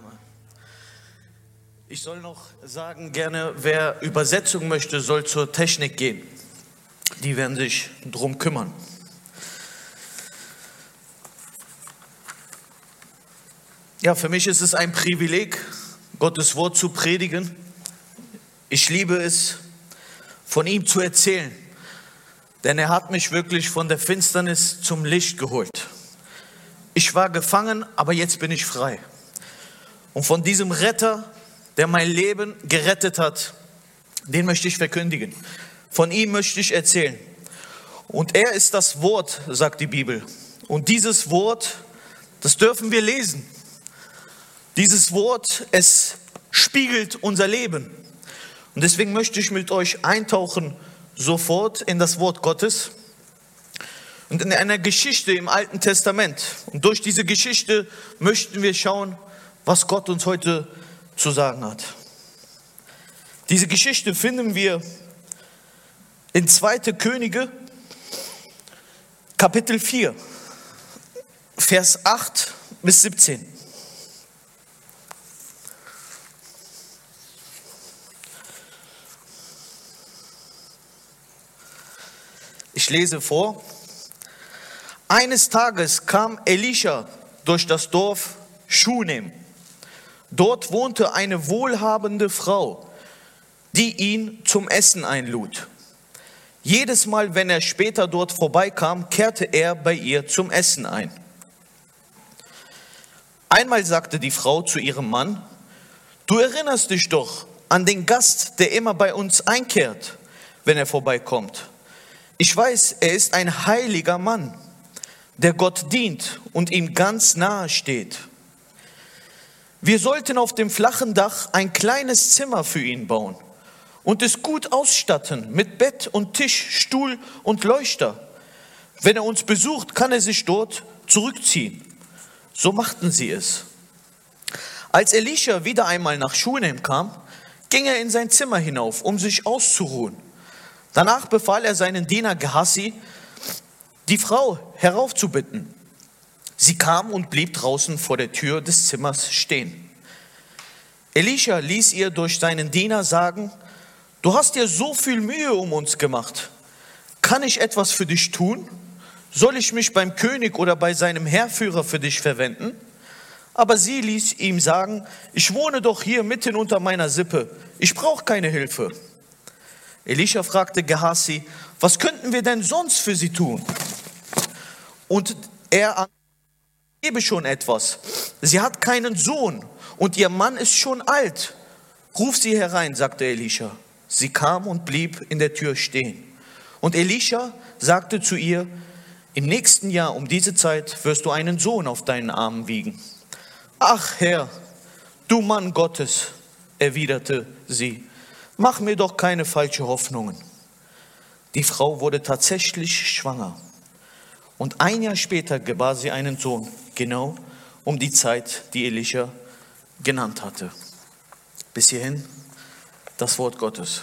Name. Ich soll noch sagen, gerne, wer Übersetzung möchte, soll zur Technik gehen. Die werden sich drum kümmern. Ja, für mich ist es ein Privileg, Gottes Wort zu predigen. Ich liebe es, von ihm zu erzählen, denn er hat mich wirklich von der Finsternis zum Licht geholt. Ich war gefangen, aber jetzt bin ich frei. Und von diesem Retter, der mein Leben gerettet hat, den möchte ich verkündigen. Von ihm möchte ich erzählen. Und er ist das Wort, sagt die Bibel. Und dieses Wort, das dürfen wir lesen. Dieses Wort, es spiegelt unser Leben. Und deswegen möchte ich mit euch eintauchen sofort in das Wort Gottes und in einer Geschichte im Alten Testament. Und durch diese Geschichte möchten wir schauen, was Gott uns heute zu sagen hat. Diese Geschichte finden wir in 2. Könige, Kapitel 4, Vers 8 bis 17. Ich lese vor. Eines Tages kam Elisha durch das Dorf Schunem. Dort wohnte eine wohlhabende Frau, die ihn zum Essen einlud. Jedes Mal, wenn er später dort vorbeikam, kehrte er bei ihr zum Essen ein. Einmal sagte die Frau zu ihrem Mann, du erinnerst dich doch an den Gast, der immer bei uns einkehrt, wenn er vorbeikommt. Ich weiß, er ist ein heiliger Mann der Gott dient und ihm ganz nahe steht. Wir sollten auf dem flachen Dach ein kleines Zimmer für ihn bauen und es gut ausstatten mit Bett und Tisch, Stuhl und Leuchter. Wenn er uns besucht, kann er sich dort zurückziehen. So machten sie es. Als Elisha wieder einmal nach Schunem kam, ging er in sein Zimmer hinauf, um sich auszuruhen. Danach befahl er seinen Diener Gehassi, die Frau heraufzubitten. Sie kam und blieb draußen vor der Tür des Zimmers stehen. Elisha ließ ihr durch seinen Diener sagen, du hast dir so viel Mühe um uns gemacht. Kann ich etwas für dich tun? Soll ich mich beim König oder bei seinem Heerführer für dich verwenden? Aber sie ließ ihm sagen, ich wohne doch hier mitten unter meiner Sippe. Ich brauche keine Hilfe. Elisha fragte Gehasi, was könnten wir denn sonst für sie tun? Und er gebe schon etwas. Sie hat keinen Sohn und ihr Mann ist schon alt. Ruf sie herein, sagte Elisha. Sie kam und blieb in der Tür stehen. Und Elisha sagte zu ihr, im nächsten Jahr um diese Zeit wirst du einen Sohn auf deinen Armen wiegen. Ach Herr, du Mann Gottes, erwiderte sie, mach mir doch keine falsche Hoffnungen. Die Frau wurde tatsächlich schwanger. Und ein Jahr später gebar sie einen Sohn, genau um die Zeit, die Elisha genannt hatte. Bis hierhin das Wort Gottes.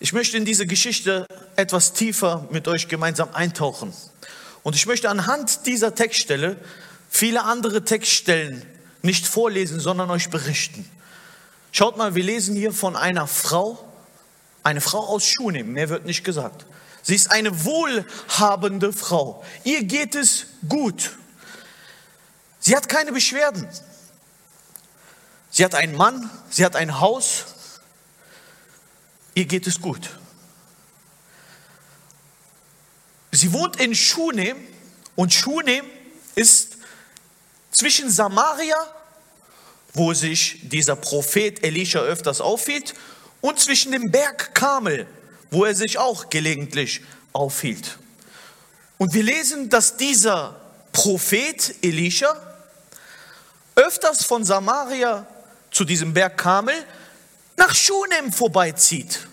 Ich möchte in diese Geschichte etwas tiefer mit euch gemeinsam eintauchen. Und ich möchte anhand dieser Textstelle viele andere Textstellen nicht vorlesen, sondern euch berichten. Schaut mal, wir lesen hier von einer Frau, eine Frau aus Schunem, mehr wird nicht gesagt. Sie ist eine wohlhabende Frau. Ihr geht es gut. Sie hat keine Beschwerden. Sie hat einen Mann, sie hat ein Haus. Ihr geht es gut. Sie wohnt in Schunem und Schunem ist zwischen Samaria, wo sich dieser Prophet Elisha öfters aufhielt, und zwischen dem Berg Kamel, wo er sich auch gelegentlich aufhielt. Und wir lesen, dass dieser Prophet Elisha öfters von Samaria zu diesem Berg Kamel nach Schunem vorbeizieht,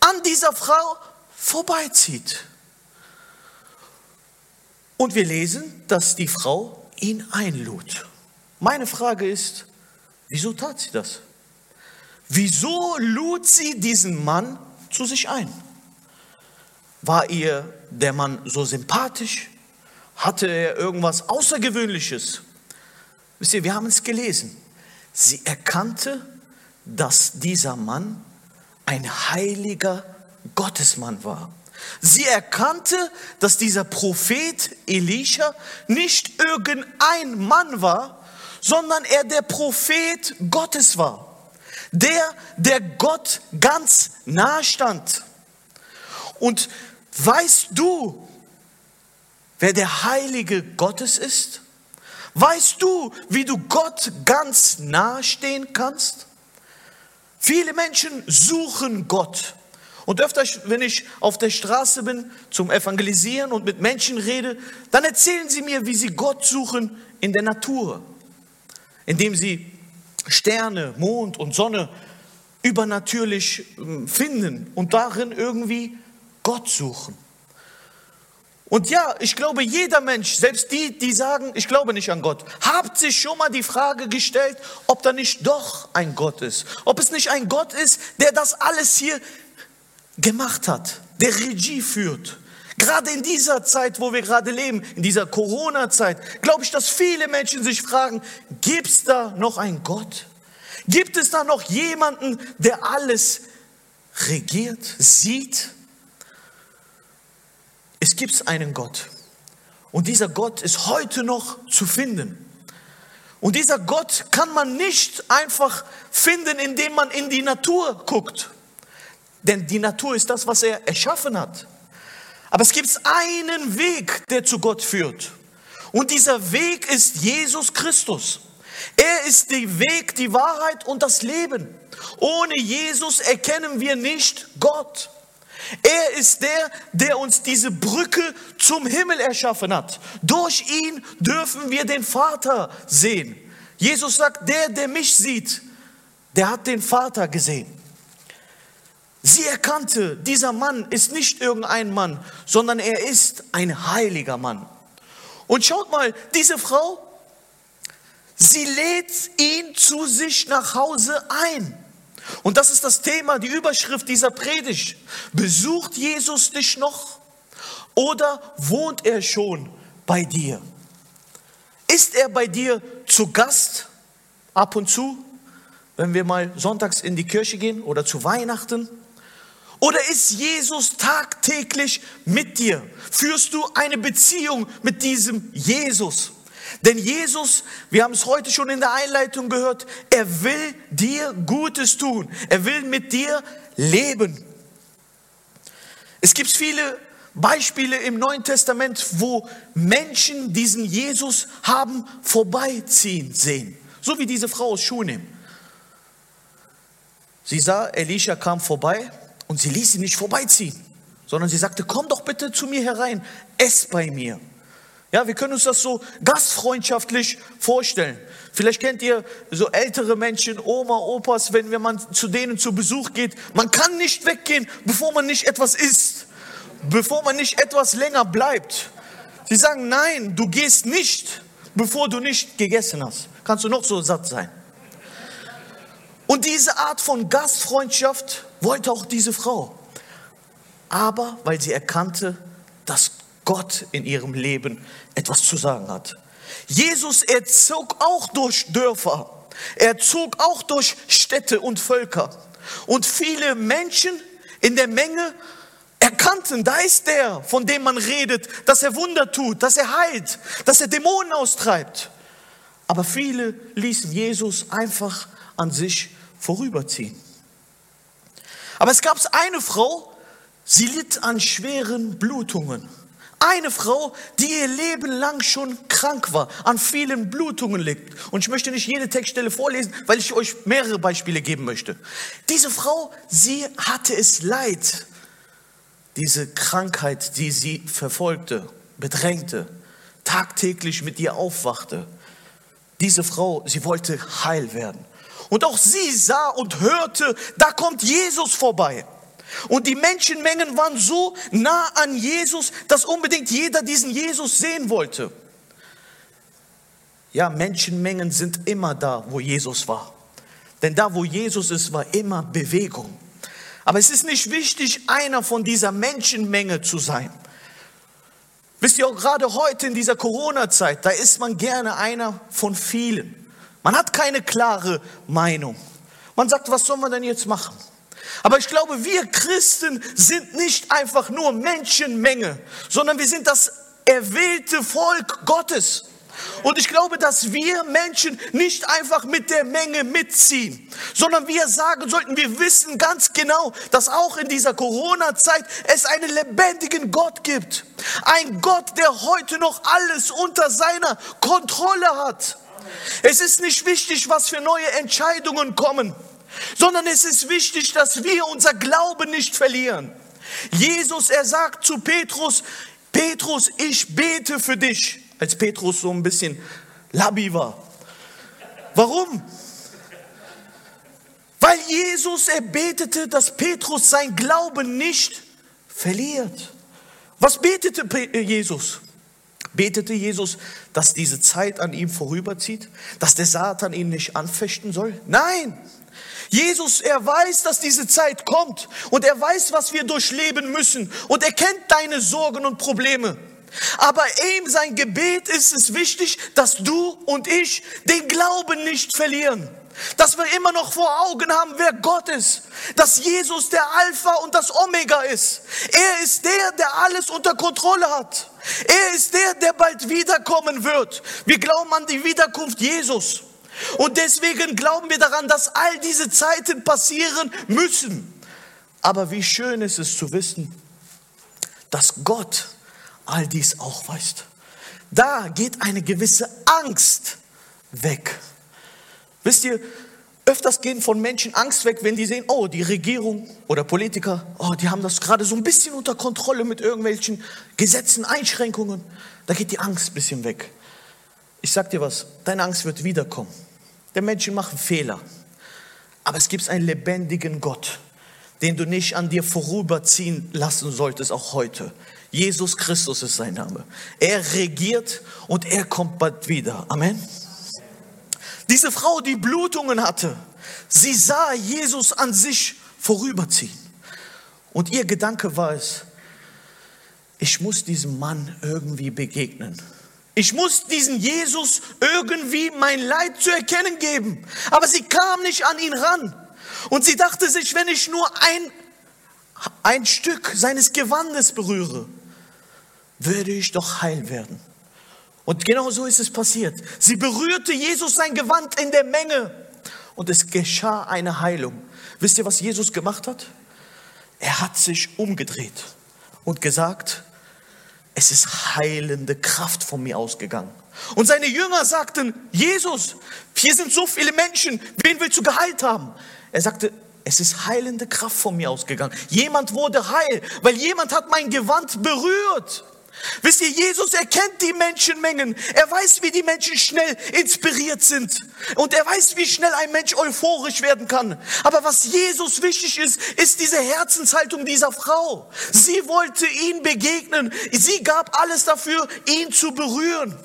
an dieser Frau vorbeizieht. Und wir lesen, dass die Frau ihn einlud. Meine Frage ist, wieso tat sie das? Wieso lud sie diesen Mann zu sich ein. War ihr der Mann so sympathisch? Hatte er irgendwas Außergewöhnliches? Wisst ihr, wir haben es gelesen. Sie erkannte, dass dieser Mann ein heiliger Gottesmann war. Sie erkannte, dass dieser Prophet Elisha nicht irgendein Mann war, sondern er der Prophet Gottes war. Der, der Gott ganz nahe stand. Und weißt du, wer der Heilige Gottes ist? Weißt du, wie du Gott ganz nahe stehen kannst? Viele Menschen suchen Gott. Und öfter, wenn ich auf der Straße bin zum Evangelisieren und mit Menschen rede, dann erzählen sie mir, wie sie Gott suchen in der Natur, indem sie Sterne, Mond und Sonne übernatürlich ähm, finden und darin irgendwie Gott suchen. Und ja, ich glaube, jeder Mensch, selbst die, die sagen, ich glaube nicht an Gott, hat sich schon mal die Frage gestellt, ob da nicht doch ein Gott ist. Ob es nicht ein Gott ist, der das alles hier gemacht hat, der Regie führt. Gerade in dieser Zeit, wo wir gerade leben, in dieser Corona-Zeit, glaube ich, dass viele Menschen sich fragen, gibt es da noch einen Gott? Gibt es da noch jemanden, der alles regiert, sieht? Es gibt einen Gott. Und dieser Gott ist heute noch zu finden. Und dieser Gott kann man nicht einfach finden, indem man in die Natur guckt. Denn die Natur ist das, was er erschaffen hat. Aber es gibt einen Weg, der zu Gott führt. Und dieser Weg ist Jesus Christus. Er ist der Weg, die Wahrheit und das Leben. Ohne Jesus erkennen wir nicht Gott. Er ist der, der uns diese Brücke zum Himmel erschaffen hat. Durch ihn dürfen wir den Vater sehen. Jesus sagt, der, der mich sieht, der hat den Vater gesehen. Sie erkannte, dieser Mann ist nicht irgendein Mann, sondern er ist ein heiliger Mann. Und schaut mal, diese Frau, sie lädt ihn zu sich nach Hause ein. Und das ist das Thema, die Überschrift dieser Predigt. Besucht Jesus dich noch oder wohnt er schon bei dir? Ist er bei dir zu Gast ab und zu, wenn wir mal sonntags in die Kirche gehen oder zu Weihnachten? Oder ist Jesus tagtäglich mit dir? Führst du eine Beziehung mit diesem Jesus? Denn Jesus, wir haben es heute schon in der Einleitung gehört, er will dir Gutes tun. Er will mit dir leben. Es gibt viele Beispiele im Neuen Testament, wo Menschen diesen Jesus haben vorbeiziehen sehen. So wie diese Frau aus Schunem. Sie sah, Elisha kam vorbei und sie ließ ihn nicht vorbeiziehen, sondern sie sagte, komm doch bitte zu mir herein, ess bei mir. Ja, wir können uns das so gastfreundschaftlich vorstellen. Vielleicht kennt ihr so ältere Menschen, Oma, Opas, wenn, man zu denen zu Besuch geht. Man kann nicht weggehen, bevor man nicht etwas isst, bevor man nicht etwas länger bleibt. Sie sagen, nein, du gehst nicht, bevor du nicht gegessen hast. Kannst du noch so satt sein. Und diese Art von Gastfreundschaft wollte auch diese Frau. Aber weil sie erkannte, dass Gott in ihrem Leben etwas zu sagen hat. Jesus, er zog auch durch Dörfer. Er zog auch durch Städte und Völker. Und viele Menschen in der Menge erkannten, da ist der, von dem man redet, dass er Wunder tut, dass er heilt, dass er Dämonen austreibt. Aber viele ließen Jesus einfach an sich vorüberziehen. Aber es gab eine Frau, sie litt an schweren Blutungen. Eine Frau, die ihr Leben lang schon krank war, an vielen Blutungen liegt. Und ich möchte nicht jede Textstelle vorlesen, weil ich euch mehrere Beispiele geben möchte. Diese Frau, sie hatte es leid, diese Krankheit, die sie verfolgte, bedrängte, tagtäglich mit ihr aufwachte. Diese Frau, sie wollte heil werden. Und auch sie sah und hörte, da kommt Jesus vorbei. Und die Menschenmengen waren so nah an Jesus, dass unbedingt jeder diesen Jesus sehen wollte. Ja, Menschenmengen sind immer da, wo Jesus war. Denn da, wo Jesus ist, war immer Bewegung. Aber es ist nicht wichtig, einer von dieser Menschenmenge zu sein. Wisst ihr auch gerade heute in dieser Corona-Zeit, da ist man gerne einer von vielen. Man hat keine klare Meinung. Man sagt, was soll man denn jetzt machen? Aber ich glaube, wir Christen sind nicht einfach nur Menschenmenge, sondern wir sind das erwählte Volk Gottes. Und ich glaube, dass wir Menschen nicht einfach mit der Menge mitziehen, sondern wir sagen sollten, wir wissen ganz genau, dass auch in dieser Corona-Zeit es einen lebendigen Gott gibt. Ein Gott, der heute noch alles unter seiner Kontrolle hat. Es ist nicht wichtig, was für neue Entscheidungen kommen, sondern es ist wichtig, dass wir unser Glauben nicht verlieren. Jesus, er sagt zu Petrus, Petrus, ich bete für dich als Petrus so ein bisschen labi war. Warum? Weil Jesus erbetete, dass Petrus sein Glauben nicht verliert. Was betete Jesus? Betete Jesus, dass diese Zeit an ihm vorüberzieht, dass der Satan ihn nicht anfechten soll? Nein. Jesus, er weiß, dass diese Zeit kommt und er weiß, was wir durchleben müssen und er kennt deine Sorgen und Probleme. Aber ihm sein Gebet ist es wichtig, dass du und ich den Glauben nicht verlieren. Dass wir immer noch vor Augen haben, wer Gott ist. Dass Jesus der Alpha und das Omega ist. Er ist der, der alles unter Kontrolle hat. Er ist der, der bald wiederkommen wird. Wir glauben an die Wiederkunft Jesus. Und deswegen glauben wir daran, dass all diese Zeiten passieren müssen. Aber wie schön ist es zu wissen, dass Gott all dies auch weißt. Da geht eine gewisse Angst weg. Wisst ihr, öfters gehen von Menschen Angst weg, wenn die sehen, oh, die Regierung oder Politiker, oh, die haben das gerade so ein bisschen unter Kontrolle mit irgendwelchen Gesetzen, Einschränkungen. Da geht die Angst ein bisschen weg. Ich sag dir was, deine Angst wird wiederkommen. Der Menschen machen Fehler. Aber es gibt einen lebendigen Gott, den du nicht an dir vorüberziehen lassen solltest, auch heute. Jesus Christus ist sein Name. Er regiert und er kommt bald wieder. Amen. Diese Frau, die Blutungen hatte, sie sah Jesus an sich vorüberziehen. Und ihr Gedanke war es, ich muss diesem Mann irgendwie begegnen. Ich muss diesen Jesus irgendwie mein Leid zu erkennen geben. Aber sie kam nicht an ihn ran. Und sie dachte sich, wenn ich nur ein, ein Stück seines Gewandes berühre, würde ich doch heil werden. Und genau so ist es passiert. Sie berührte Jesus sein Gewand in der Menge und es geschah eine Heilung. Wisst ihr, was Jesus gemacht hat? Er hat sich umgedreht und gesagt, es ist heilende Kraft von mir ausgegangen. Und seine Jünger sagten, Jesus, hier sind so viele Menschen, wen willst du geheilt haben? Er sagte, es ist heilende Kraft von mir ausgegangen. Jemand wurde heil, weil jemand hat mein Gewand berührt. Wisst ihr, Jesus erkennt die Menschenmengen. Er weiß, wie die Menschen schnell inspiriert sind. Und er weiß, wie schnell ein Mensch euphorisch werden kann. Aber was Jesus wichtig ist, ist diese Herzenshaltung dieser Frau. Sie wollte ihn begegnen. Sie gab alles dafür, ihn zu berühren.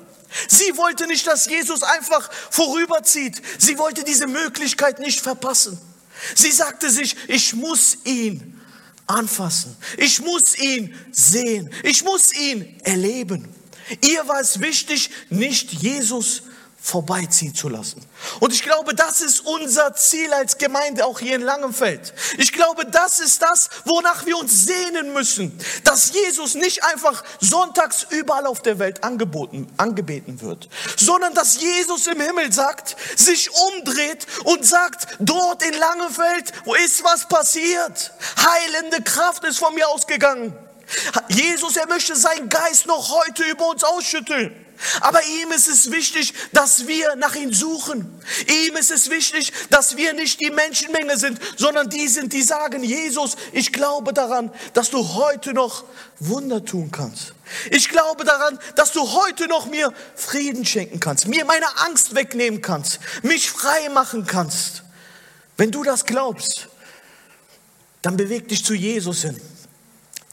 Sie wollte nicht, dass Jesus einfach vorüberzieht. Sie wollte diese Möglichkeit nicht verpassen. Sie sagte sich, ich muss ihn anfassen. Ich muss ihn sehen. Ich muss ihn erleben. Ihr war es wichtig, nicht Jesus vorbeiziehen zu lassen. Und ich glaube, das ist unser Ziel als Gemeinde auch hier in Langenfeld. Ich glaube, das ist das, wonach wir uns sehnen müssen, dass Jesus nicht einfach sonntags überall auf der Welt angeboten, angebeten wird, sondern dass Jesus im Himmel sagt, sich umdreht und sagt, dort in Langenfeld, wo ist was passiert? Heilende Kraft ist von mir ausgegangen. Jesus, er möchte seinen Geist noch heute über uns ausschütteln. Aber ihm ist es wichtig, dass wir nach ihm suchen. Ihm ist es wichtig, dass wir nicht die Menschenmenge sind, sondern die sind, die sagen, Jesus, ich glaube daran, dass du heute noch Wunder tun kannst. Ich glaube daran, dass du heute noch mir Frieden schenken kannst, mir meine Angst wegnehmen kannst, mich frei machen kannst. Wenn du das glaubst, dann beweg dich zu Jesus hin.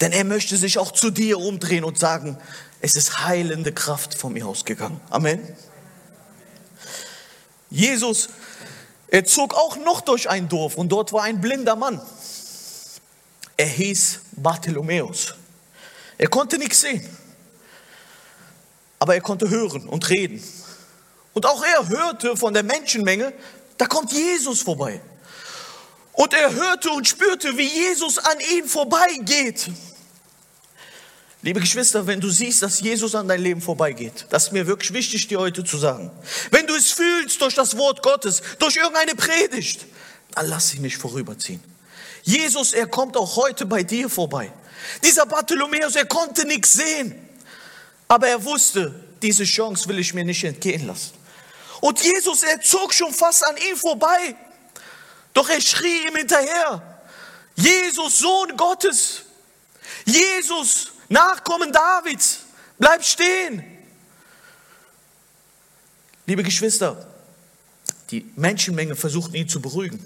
Denn er möchte sich auch zu dir umdrehen und sagen, es ist heilende Kraft von mir ausgegangen. Amen. Jesus, er zog auch noch durch ein Dorf und dort war ein blinder Mann. Er hieß Bartholomäus. Er konnte nichts sehen. aber er konnte hören und reden. Und auch er hörte von der Menschenmenge, da kommt Jesus vorbei. Und er hörte und spürte, wie Jesus an ihn vorbeigeht. Liebe Geschwister, wenn du siehst, dass Jesus an dein Leben vorbeigeht, das ist mir wirklich wichtig, dir heute zu sagen. Wenn du es fühlst durch das Wort Gottes, durch irgendeine Predigt, dann lass dich nicht vorüberziehen. Jesus, er kommt auch heute bei dir vorbei. Dieser Bartholomäus, er konnte nichts sehen, aber er wusste, diese Chance will ich mir nicht entgehen lassen. Und Jesus, er zog schon fast an ihm vorbei, doch er schrie ihm hinterher, Jesus, Sohn Gottes, Jesus, Nachkommen Davids, bleib stehen. Liebe Geschwister, die Menschenmenge versuchten ihn zu beruhigen.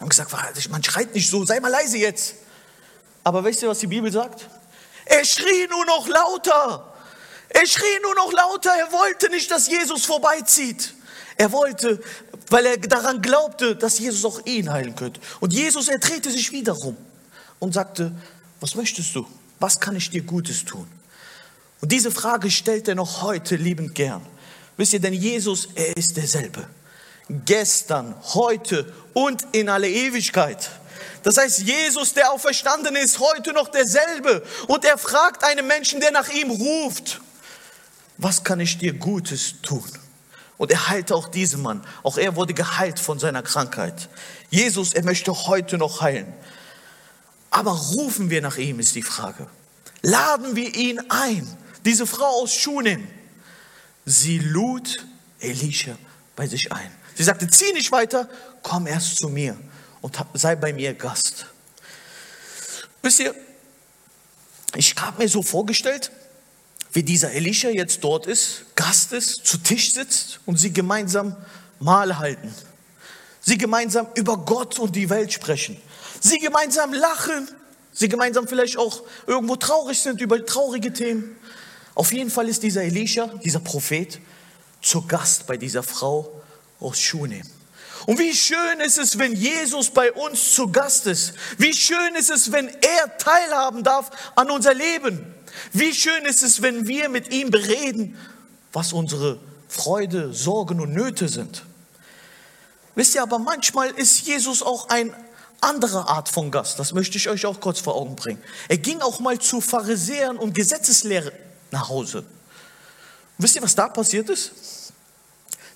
Haben gesagt, man schreit nicht so, sei mal leise jetzt. Aber wisst ihr, was die Bibel sagt? Er schrie nur noch lauter. Er schrie nur noch lauter. Er wollte nicht, dass Jesus vorbeizieht. Er wollte, weil er daran glaubte, dass Jesus auch ihn heilen könnte. Und Jesus, er drehte sich wieder um und sagte, was möchtest du? Was kann ich dir Gutes tun? Und diese Frage stellt er noch heute liebend gern. Wisst ihr, denn Jesus, er ist derselbe. Gestern, heute und in alle Ewigkeit. Das heißt, Jesus, der auferstanden ist, heute noch derselbe. Und er fragt einen Menschen, der nach ihm ruft, was kann ich dir Gutes tun? Und er heilte auch diesen Mann. Auch er wurde geheilt von seiner Krankheit. Jesus, er möchte heute noch heilen. Aber rufen wir nach ihm, ist die Frage. Laden wir ihn ein. Diese Frau aus Schunem, sie lud Elisha bei sich ein. Sie sagte, zieh nicht weiter, komm erst zu mir und sei bei mir Gast. Wisst ihr, ich habe mir so vorgestellt, wie dieser Elisha jetzt dort ist, Gast ist, zu Tisch sitzt und sie gemeinsam Mahl halten. Sie gemeinsam über Gott und die Welt sprechen sie gemeinsam lachen, sie gemeinsam vielleicht auch irgendwo traurig sind über traurige Themen. Auf jeden Fall ist dieser Elisha, dieser Prophet, zu Gast bei dieser Frau aus Schunem. Und wie schön ist es, wenn Jesus bei uns zu Gast ist. Wie schön ist es, wenn er teilhaben darf an unser Leben. Wie schön ist es, wenn wir mit ihm bereden, was unsere Freude, Sorgen und Nöte sind. Wisst ihr, aber manchmal ist Jesus auch ein andere Art von Gast. Das möchte ich euch auch kurz vor Augen bringen. Er ging auch mal zu Pharisäern und Gesetzeslehre nach Hause. Wisst ihr, was da passiert ist?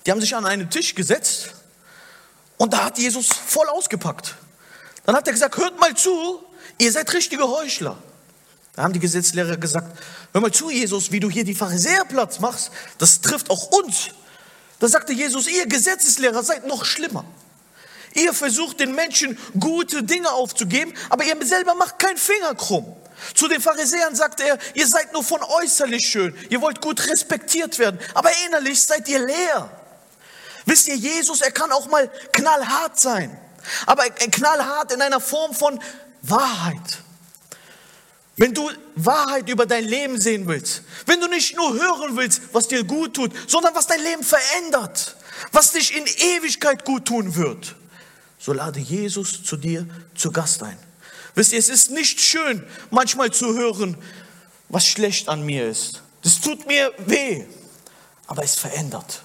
Die haben sich an einen Tisch gesetzt und da hat Jesus voll ausgepackt. Dann hat er gesagt, hört mal zu, ihr seid richtige Heuchler. Da haben die Gesetzlehrer gesagt, hör mal zu, Jesus, wie du hier die Pharisäer Platz machst, das trifft auch uns. Da sagte Jesus, ihr Gesetzeslehrer seid noch schlimmer. Ihr versucht den Menschen gute Dinge aufzugeben, aber ihr selber macht keinen Finger krumm. Zu den Pharisäern sagte er, ihr seid nur von äußerlich schön, ihr wollt gut respektiert werden, aber innerlich seid ihr leer. Wisst ihr, Jesus, er kann auch mal knallhart sein, aber knallhart in einer Form von Wahrheit. Wenn du Wahrheit über dein Leben sehen willst, wenn du nicht nur hören willst, was dir gut tut, sondern was dein Leben verändert, was dich in Ewigkeit gut tun wird, so lade Jesus zu dir zu Gast ein. Wisst ihr, es ist nicht schön, manchmal zu hören, was schlecht an mir ist. Das tut mir weh, aber es verändert.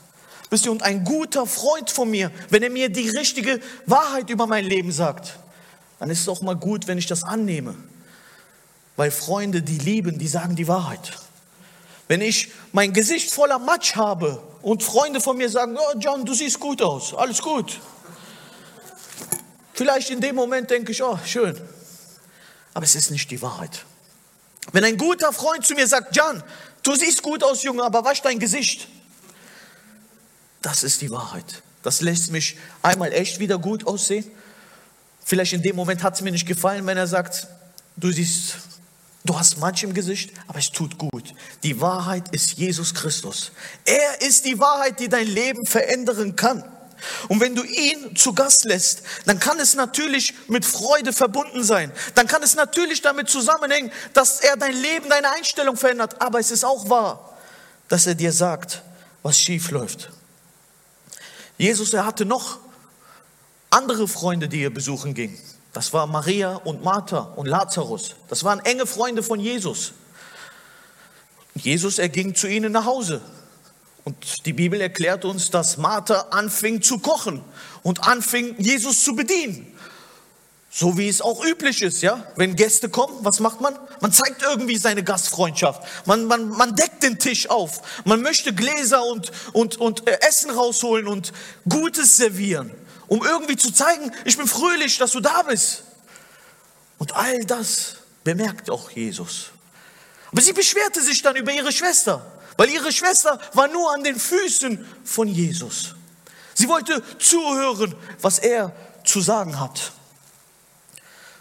Wisst ihr, und ein guter Freund von mir, wenn er mir die richtige Wahrheit über mein Leben sagt, dann ist es auch mal gut, wenn ich das annehme. Weil Freunde, die lieben, die sagen die Wahrheit. Wenn ich mein Gesicht voller Matsch habe und Freunde von mir sagen, oh John, du siehst gut aus, alles gut, Vielleicht in dem Moment denke ich, oh, schön. Aber es ist nicht die Wahrheit. Wenn ein guter Freund zu mir sagt, Jan, du siehst gut aus, Junge, aber wasch dein Gesicht. Das ist die Wahrheit. Das lässt mich einmal echt wieder gut aussehen. Vielleicht in dem Moment hat es mir nicht gefallen, wenn er sagt, du siehst, du hast Matsch im Gesicht, aber es tut gut. Die Wahrheit ist Jesus Christus. Er ist die Wahrheit, die dein Leben verändern kann. Und wenn du ihn zu Gast lässt, dann kann es natürlich mit Freude verbunden sein. Dann kann es natürlich damit zusammenhängen, dass er dein Leben, deine Einstellung verändert. Aber es ist auch wahr, dass er dir sagt, was schief läuft. Jesus, er hatte noch andere Freunde, die er besuchen ging. Das war Maria und Martha und Lazarus. Das waren enge Freunde von Jesus. Jesus, er ging zu ihnen nach Hause. Und die Bibel erklärt uns, dass Martha anfing zu kochen und anfing, Jesus zu bedienen. So wie es auch üblich ist, ja. Wenn Gäste kommen, was macht man? Man zeigt irgendwie seine Gastfreundschaft. Man, man, man deckt den Tisch auf. Man möchte Gläser und, und, und äh, Essen rausholen und Gutes servieren, um irgendwie zu zeigen, ich bin fröhlich, dass du da bist. Und all das bemerkt auch Jesus. Aber sie beschwerte sich dann über ihre Schwester, weil ihre Schwester war nur an den Füßen von Jesus. Sie wollte zuhören, was er zu sagen hat.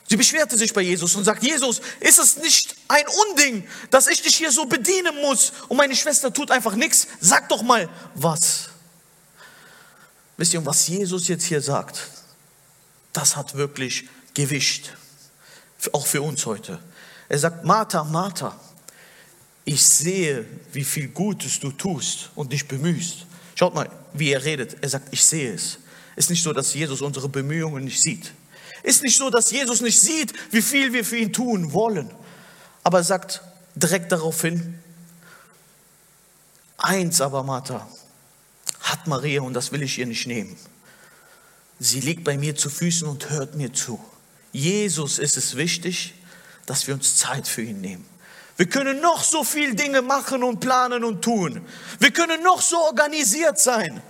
Sie beschwerte sich bei Jesus und sagt, Jesus, ist es nicht ein Unding, dass ich dich hier so bedienen muss und meine Schwester tut einfach nichts? Sag doch mal was. Wisst ihr, was Jesus jetzt hier sagt, das hat wirklich Gewicht, auch für uns heute. Er sagt, Martha, Martha, ich sehe, wie viel Gutes du tust und dich bemühst. Schaut mal, wie er redet. Er sagt, ich sehe es. Es ist nicht so, dass Jesus unsere Bemühungen nicht sieht. Ist nicht so, dass Jesus nicht sieht, wie viel wir für ihn tun wollen. Aber er sagt direkt darauf hin, eins aber, Martha, hat Maria und das will ich ihr nicht nehmen. Sie liegt bei mir zu Füßen und hört mir zu. Jesus ist es wichtig, dass wir uns Zeit für ihn nehmen. Wir können noch so viel Dinge machen und planen und tun. Wir können noch so organisiert sein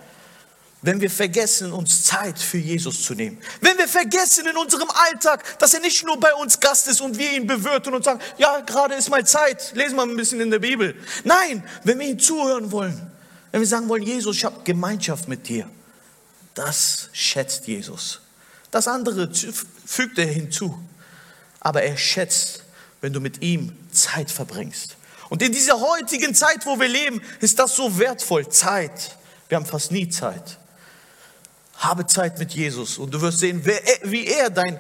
wenn wir vergessen, uns Zeit für Jesus zu nehmen. Wenn wir vergessen in unserem Alltag, dass er nicht nur bei uns Gast ist und wir ihn bewirten und sagen, ja, gerade ist mal Zeit, lesen wir ein bisschen in der Bibel. Nein, wenn wir ihm zuhören wollen, wenn wir sagen wollen, Jesus, ich habe Gemeinschaft mit dir, das schätzt Jesus. Das andere fügt er hinzu. Aber er schätzt, wenn du mit ihm Zeit verbringst. Und in dieser heutigen Zeit, wo wir leben, ist das so wertvoll. Zeit. Wir haben fast nie Zeit. Habe Zeit mit Jesus und du wirst sehen, wie er dein,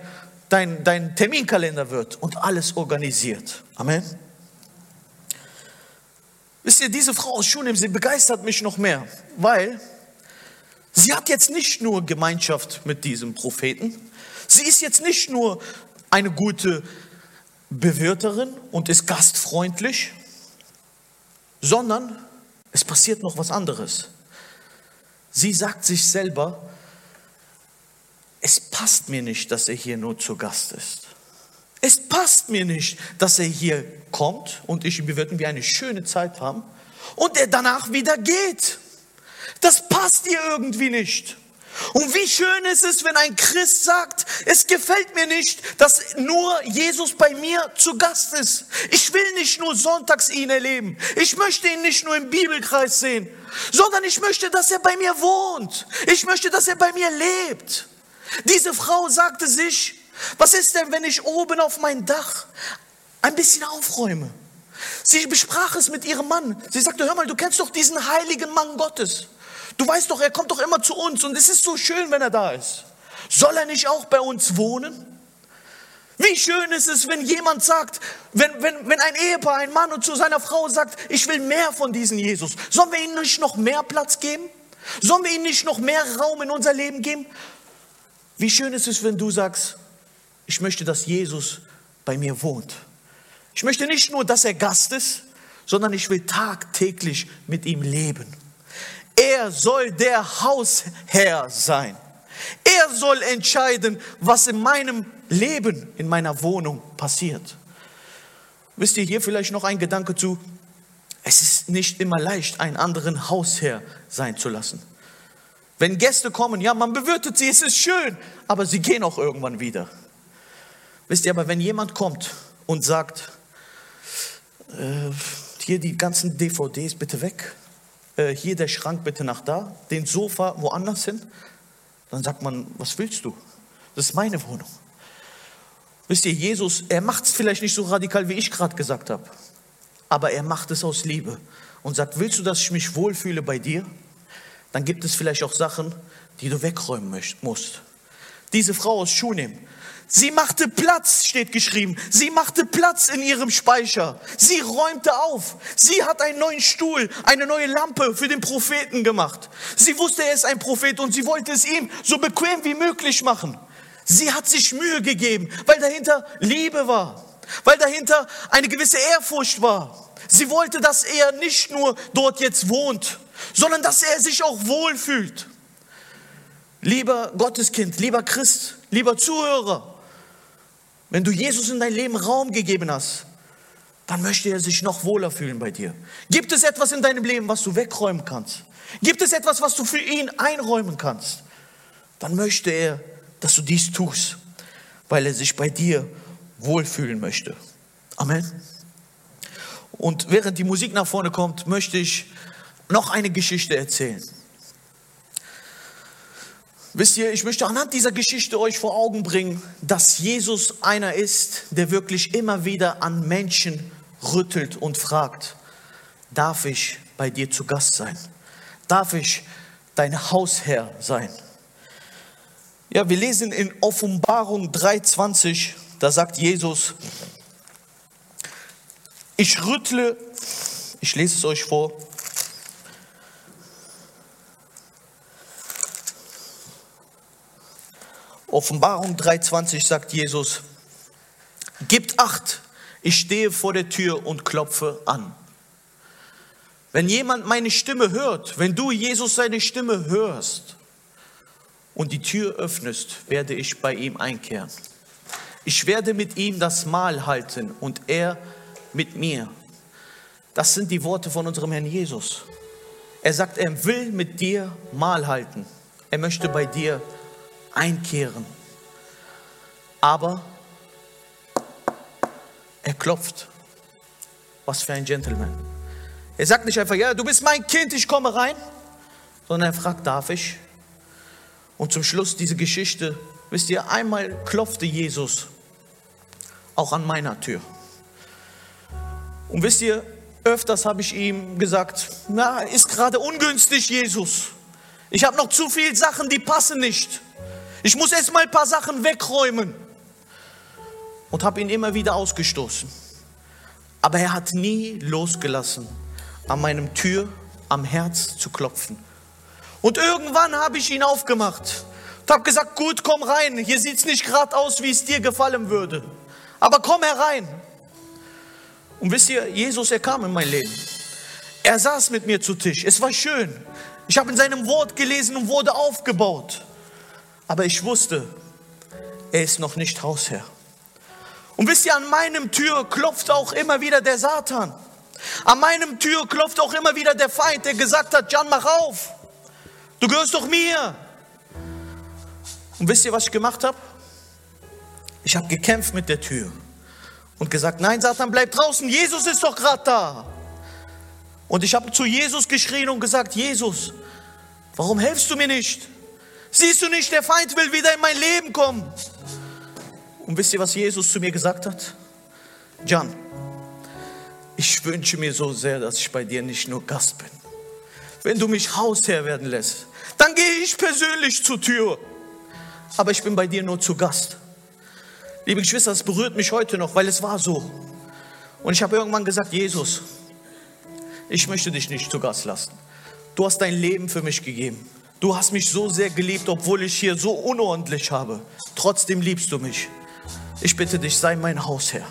dein, dein Terminkalender wird und alles organisiert. Amen. Wisst ihr, diese Frau aus Schunem, sie begeistert mich noch mehr, weil sie hat jetzt nicht nur Gemeinschaft mit diesem Propheten, sie ist jetzt nicht nur eine gute Bewirterin und ist gastfreundlich, sondern es passiert noch was anderes. Sie sagt sich selber, es passt mir nicht, dass er hier nur zu Gast ist. Es passt mir nicht, dass er hier kommt und ich, wir würden wir eine schöne Zeit haben und er danach wieder geht. Das passt ihr irgendwie nicht. Und wie schön ist es, wenn ein Christ sagt, es gefällt mir nicht, dass nur Jesus bei mir zu Gast ist. Ich will nicht nur sonntags ihn erleben. Ich möchte ihn nicht nur im Bibelkreis sehen, sondern ich möchte, dass er bei mir wohnt. Ich möchte, dass er bei mir lebt. Diese Frau sagte sich, was ist denn, wenn ich oben auf mein Dach ein bisschen aufräume? Sie besprach es mit ihrem Mann. Sie sagte, hör mal, du kennst doch diesen heiligen Mann Gottes. Du weißt doch, er kommt doch immer zu uns und es ist so schön, wenn er da ist. Soll er nicht auch bei uns wohnen? Wie schön ist es, wenn jemand sagt, wenn, wenn, wenn ein Ehepaar, ein Mann und zu seiner Frau sagt, ich will mehr von diesem Jesus. Sollen wir ihm nicht noch mehr Platz geben? Sollen wir ihm nicht noch mehr Raum in unser Leben geben? Wie schön ist es, wenn du sagst, ich möchte, dass Jesus bei mir wohnt. Ich möchte nicht nur, dass er Gast ist, sondern ich will tagtäglich mit ihm leben. Er soll der Hausherr sein. Er soll entscheiden, was in meinem Leben, in meiner Wohnung passiert. Wisst ihr hier vielleicht noch ein Gedanke zu? Es ist nicht immer leicht, einen anderen Hausherr sein zu lassen. Wenn Gäste kommen, ja, man bewirtet sie, es ist schön, aber sie gehen auch irgendwann wieder. Wisst ihr, aber wenn jemand kommt und sagt, äh, hier die ganzen DVDs bitte weg, äh, hier der Schrank bitte nach da, den Sofa woanders hin, dann sagt man, was willst du? Das ist meine Wohnung. Wisst ihr, Jesus, er macht es vielleicht nicht so radikal, wie ich gerade gesagt habe, aber er macht es aus Liebe und sagt, willst du, dass ich mich wohlfühle bei dir? dann gibt es vielleicht auch Sachen, die du wegräumen musst. Diese Frau aus Schunem, sie machte Platz, steht geschrieben. Sie machte Platz in ihrem Speicher. Sie räumte auf. Sie hat einen neuen Stuhl, eine neue Lampe für den Propheten gemacht. Sie wusste, er ist ein Prophet und sie wollte es ihm so bequem wie möglich machen. Sie hat sich Mühe gegeben, weil dahinter Liebe war, weil dahinter eine gewisse Ehrfurcht war. Sie wollte, dass er nicht nur dort jetzt wohnt, sondern dass er sich auch wohlfühlt. Lieber Gotteskind, lieber Christ, lieber Zuhörer, wenn du Jesus in dein Leben Raum gegeben hast, dann möchte er sich noch wohler fühlen bei dir. Gibt es etwas in deinem Leben, was du wegräumen kannst? Gibt es etwas, was du für ihn einräumen kannst? Dann möchte er, dass du dies tust, weil er sich bei dir wohlfühlen möchte. Amen. Und während die Musik nach vorne kommt, möchte ich noch eine Geschichte erzählen. Wisst ihr, ich möchte anhand dieser Geschichte euch vor Augen bringen, dass Jesus einer ist, der wirklich immer wieder an Menschen rüttelt und fragt, darf ich bei dir zu Gast sein? Darf ich dein Hausherr sein? Ja, wir lesen in Offenbarung 3:20, da sagt Jesus, ich rüttle, ich lese es euch vor, Offenbarung 3:20 sagt Jesus, Gebt acht, ich stehe vor der Tür und klopfe an. Wenn jemand meine Stimme hört, wenn du Jesus seine Stimme hörst und die Tür öffnest, werde ich bei ihm einkehren. Ich werde mit ihm das Mahl halten und er mit mir. Das sind die Worte von unserem Herrn Jesus. Er sagt, er will mit dir Mahl halten. Er möchte bei dir einkehren. Aber er klopft. Was für ein Gentleman. Er sagt nicht einfach, ja, du bist mein Kind, ich komme rein, sondern er fragt, darf ich? Und zum Schluss diese Geschichte, wisst ihr, einmal klopfte Jesus auch an meiner Tür. Und wisst ihr, öfters habe ich ihm gesagt, na, ist gerade ungünstig, Jesus. Ich habe noch zu viele Sachen, die passen nicht. Ich muss erst mal ein paar Sachen wegräumen. Und habe ihn immer wieder ausgestoßen. Aber er hat nie losgelassen, an meinem Tür am Herz zu klopfen. Und irgendwann habe ich ihn aufgemacht und habe gesagt, gut, komm rein. Hier sieht es nicht gerade aus, wie es dir gefallen würde. Aber komm herein. Und wisst ihr, Jesus, er kam in mein Leben. Er saß mit mir zu Tisch. Es war schön. Ich habe in seinem Wort gelesen und wurde aufgebaut. Aber ich wusste, er ist noch nicht Hausherr. Und wisst ihr, an meinem Tür klopft auch immer wieder der Satan. An meinem Tür klopft auch immer wieder der Feind, der gesagt hat, Jan, mach auf. Du gehörst doch mir. Und wisst ihr, was ich gemacht habe? Ich habe gekämpft mit der Tür und gesagt, nein, Satan, bleib draußen. Jesus ist doch gerade da. Und ich habe zu Jesus geschrien und gesagt, Jesus, warum hilfst du mir nicht? Siehst du nicht, der Feind will wieder in mein Leben kommen. Und wisst ihr, was Jesus zu mir gesagt hat? John, ich wünsche mir so sehr, dass ich bei dir nicht nur Gast bin. Wenn du mich Hausherr werden lässt, dann gehe ich persönlich zur Tür. Aber ich bin bei dir nur zu Gast. Liebe Geschwister, das berührt mich heute noch, weil es war so. Und ich habe irgendwann gesagt, Jesus, ich möchte dich nicht zu Gast lassen. Du hast dein Leben für mich gegeben. Du hast mich so sehr geliebt, obwohl ich hier so unordentlich habe. Trotzdem liebst du mich. Ich bitte dich, sei mein Hausherr.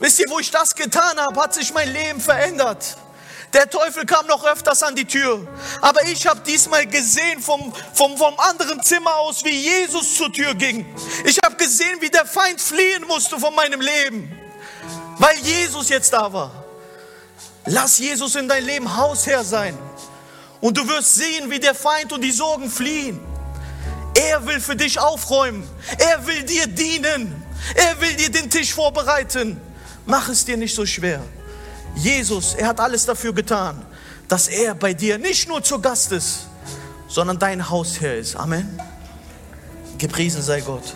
Wisst ihr, wo ich das getan habe, hat sich mein Leben verändert. Der Teufel kam noch öfters an die Tür. Aber ich habe diesmal gesehen vom, vom, vom anderen Zimmer aus, wie Jesus zur Tür ging. Ich habe gesehen, wie der Feind fliehen musste von meinem Leben, weil Jesus jetzt da war. Lass Jesus in dein Leben Hausherr sein. Und du wirst sehen, wie der Feind und die Sorgen fliehen. Er will für dich aufräumen. Er will dir dienen. Er will dir den Tisch vorbereiten. Mach es dir nicht so schwer. Jesus, er hat alles dafür getan, dass er bei dir nicht nur zu Gast ist, sondern dein Hausherr ist. Amen. Gepriesen sei Gott.